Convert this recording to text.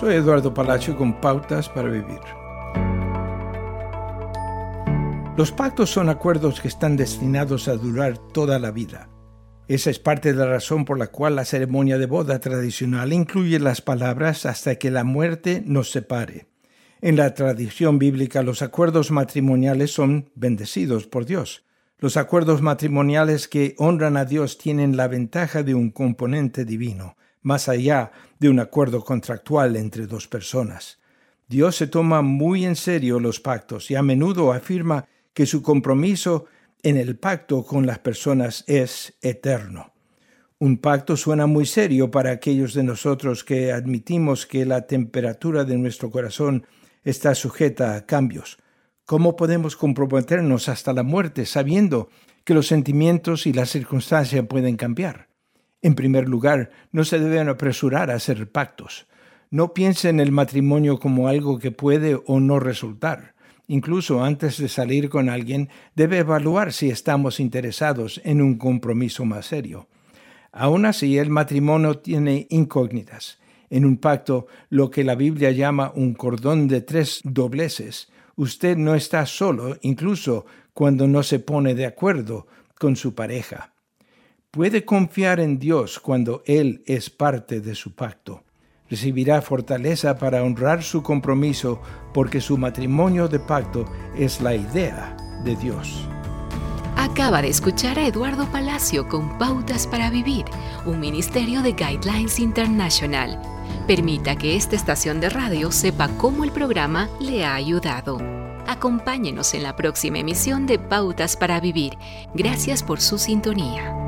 Soy Eduardo Palacio con Pautas para Vivir. Los pactos son acuerdos que están destinados a durar toda la vida. Esa es parte de la razón por la cual la ceremonia de boda tradicional incluye las palabras hasta que la muerte nos separe. En la tradición bíblica los acuerdos matrimoniales son bendecidos por Dios. Los acuerdos matrimoniales que honran a Dios tienen la ventaja de un componente divino, más allá de un acuerdo contractual entre dos personas. Dios se toma muy en serio los pactos y a menudo afirma que su compromiso en el pacto con las personas es eterno. Un pacto suena muy serio para aquellos de nosotros que admitimos que la temperatura de nuestro corazón está sujeta a cambios. ¿Cómo podemos comprometernos hasta la muerte sabiendo que los sentimientos y las circunstancias pueden cambiar? En primer lugar, no se deben apresurar a hacer pactos. No piense en el matrimonio como algo que puede o no resultar. Incluso antes de salir con alguien, debe evaluar si estamos interesados en un compromiso más serio. Aún así, el matrimonio tiene incógnitas. En un pacto, lo que la Biblia llama un cordón de tres dobleces, usted no está solo, incluso cuando no se pone de acuerdo con su pareja. Puede confiar en Dios cuando Él es parte de su pacto recibirá fortaleza para honrar su compromiso porque su matrimonio de pacto es la idea de Dios. Acaba de escuchar a Eduardo Palacio con Pautas para Vivir, un ministerio de Guidelines International. Permita que esta estación de radio sepa cómo el programa le ha ayudado. Acompáñenos en la próxima emisión de Pautas para Vivir. Gracias por su sintonía.